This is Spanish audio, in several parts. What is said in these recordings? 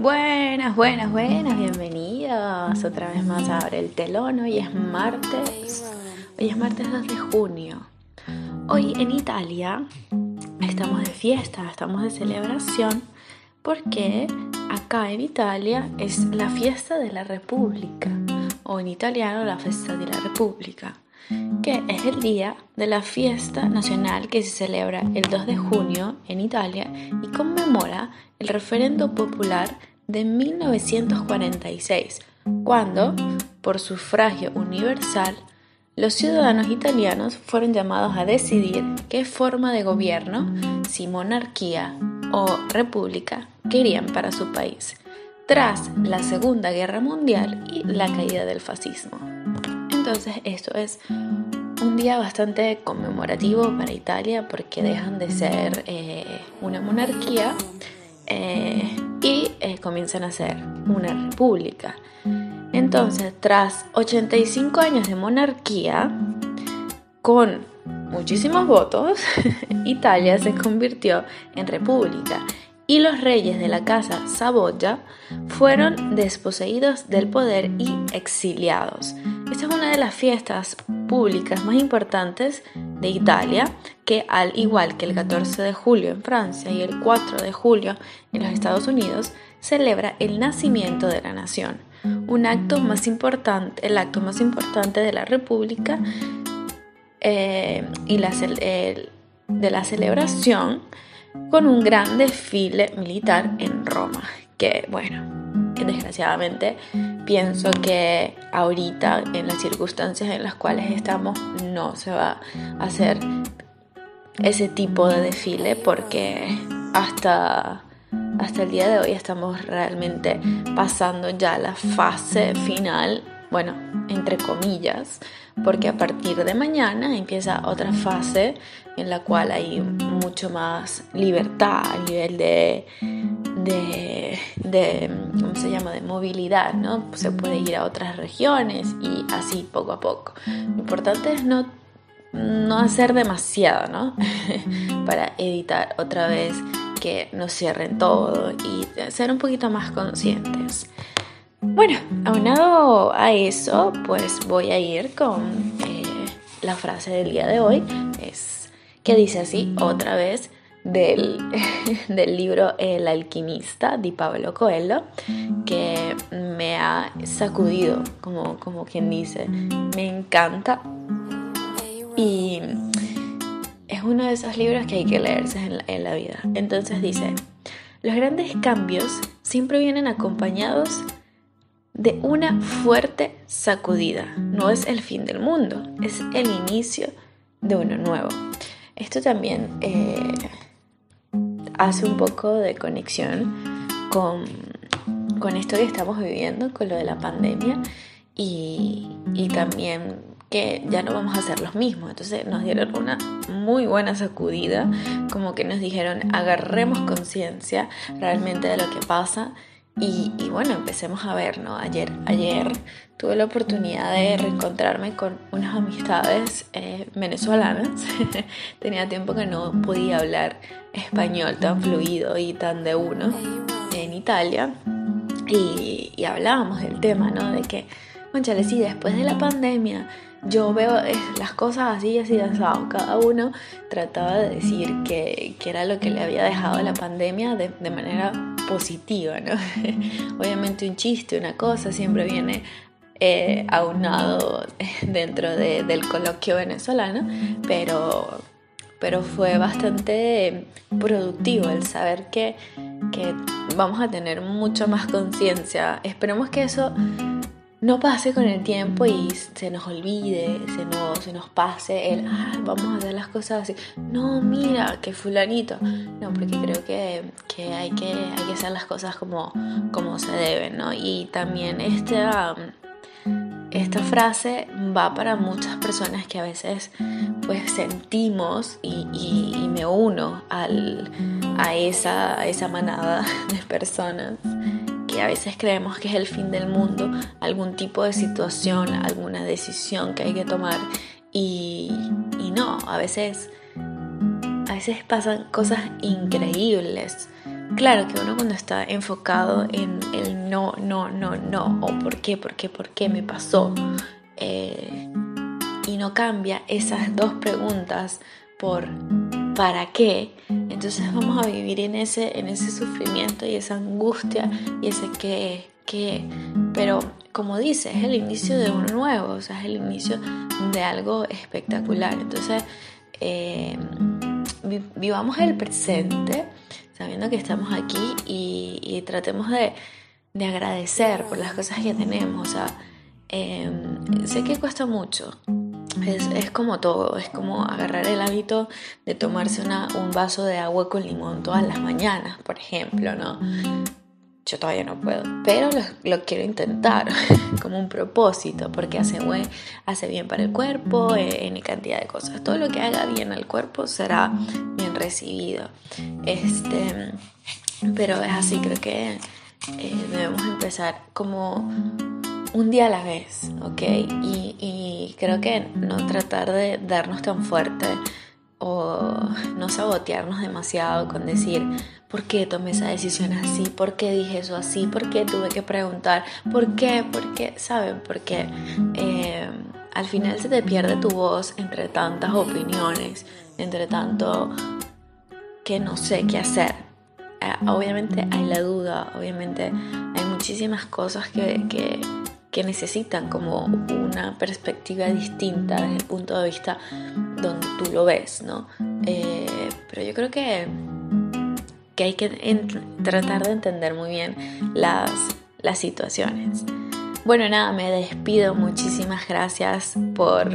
Buenas, buenas, buenas, bienvenidos otra vez más a Abre el Telón. Hoy es martes, hoy es martes 2 de junio. Hoy en Italia estamos de fiesta, estamos de celebración porque acá en Italia es la fiesta de la República o en italiano la fiesta de la República que es el día de la fiesta nacional que se celebra el 2 de junio en Italia y conmemora el referendo popular de 1946, cuando, por sufragio universal, los ciudadanos italianos fueron llamados a decidir qué forma de gobierno, si monarquía o república, querían para su país, tras la Segunda Guerra Mundial y la caída del fascismo. Entonces esto es un día bastante conmemorativo para Italia porque dejan de ser eh, una monarquía eh, y eh, comienzan a ser una república. Entonces, tras 85 años de monarquía, con muchísimos votos, Italia se convirtió en república y los reyes de la casa Saboya fueron desposeídos del poder y exiliados. Esta es una de las fiestas públicas más importantes de Italia, que al igual que el 14 de julio en Francia y el 4 de julio en los Estados Unidos, celebra el nacimiento de la nación, un acto más importante, el acto más importante de la República eh, y de la celebración con un gran desfile militar en Roma, que bueno, desgraciadamente pienso que ahorita en las circunstancias en las cuales estamos no se va a hacer ese tipo de desfile porque hasta hasta el día de hoy estamos realmente pasando ya la fase final, bueno, entre comillas, porque a partir de mañana empieza otra fase en la cual hay mucho más libertad a nivel de, de, ¿cómo se llama?, de movilidad, ¿no? Se puede ir a otras regiones y así poco a poco. Lo importante es no, no hacer demasiado, ¿no? Para evitar otra vez que nos cierren todo y ser un poquito más conscientes. Bueno, aunado a eso, pues voy a ir con eh, la frase del día de hoy, es que dice así otra vez del, del libro El alquimista de Pablo Coelho, que me ha sacudido, como, como quien dice, me encanta y es uno de esos libros que hay que leerse en en la vida. Entonces dice, los grandes cambios siempre vienen acompañados de una fuerte sacudida. No es el fin del mundo, es el inicio de uno nuevo. Esto también eh, hace un poco de conexión con, con, esto que estamos viviendo, con lo de la pandemia y, y también que ya no vamos a hacer los mismos. Entonces nos dieron una muy buena sacudida, como que nos dijeron agarremos conciencia realmente de lo que pasa y, bueno, empecemos a ver, ¿no? Ayer, ayer tuve la oportunidad de reencontrarme con unas amistades eh, venezolanas. Tenía tiempo que no podía hablar español tan fluido y tan de uno en Italia. Y, hablábamos del tema, ¿no? De que, conchale, sí, después de la pandemia yo veo eh, las cosas así, así, así. Cada uno trataba de decir que, que, era lo que le había dejado la pandemia de, de manera positiva, ¿no? Obviamente un chiste, una cosa, siempre viene eh, aunado dentro de, del coloquio venezolano, pero, pero fue bastante productivo el saber que, que vamos a tener mucho más conciencia. Esperemos que eso no pase con el tiempo y se nos olvide, se nos, se nos pase el, vamos a hacer las cosas así. No, mira, que fulanito. No, porque creo que, que, hay, que hay que hacer las cosas como, como se deben, ¿no? Y también esta, esta frase va para muchas personas que a veces pues sentimos y, y, me uno al, a, esa, a esa manada de personas a veces creemos que es el fin del mundo, algún tipo de situación, alguna decisión que hay que tomar y, no, a veces, a veces pasan cosas increíbles. Claro que uno cuando está enfocado en el no, no, no, no, o por qué, por qué, por qué me pasó, eh, y no cambia esas dos preguntas por para qué, entonces vamos a vivir en ese, en ese sufrimiento y esa angustia y ese qué, qué. Pero como dice, es el inicio de uno nuevo, o sea, es el inicio de algo espectacular. Entonces, eh, vivamos el presente sabiendo que estamos aquí y, tratemos de, agradecer por las cosas que tenemos. O sea, em, sé que cuesta mucho. Es, como todo, es como agarrar el hábito de tomarse un vaso de agua con limón todas las mañanas, por ejemplo, ¿no? Yo todavía no puedo, pero lo, quiero intentar como un propósito, porque hace, hace bien para el cuerpo, eh, en cantidad de cosas. Todo lo que haga bien al cuerpo será bien recibido. Este, pero es así, creo que eh, debemos empezar como un día a la vez, ¿ok? Y, creo que no tratar de darnos tan fuerte o no sabotearnos demasiado con decir, ¿por qué tomé esa decisión así? ¿Por qué dije eso así? ¿Por qué tuve que preguntar? ¿Por qué? ¿Por qué? ¿Saben? Porque eh, al final se te pierde tu voz entre tantas opiniones, entre tanto que no sé qué hacer. Eh, obviamente hay la duda, obviamente hay muchísimas cosas que, que que necesitan como una perspectiva distinta desde el punto de vista donde tú lo ves, ¿no? Eh, pero yo creo que, que hay que tratar de entender muy bien las, las situaciones. Bueno, nada, me despido. Muchísimas gracias por,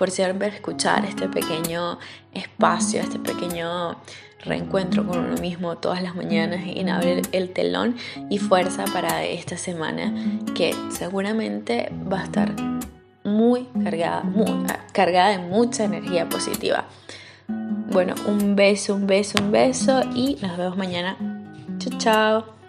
por siempre escuchar este pequeño espacio, este pequeño reencuentro con uno mismo todas las mañanas en abrir el telón y fuerza para esta semana que seguramente va a estar muy cargada, muy, cargada de mucha energía positiva. Bueno, un beso, un beso, un beso y nos vemos mañana. Chao, chao.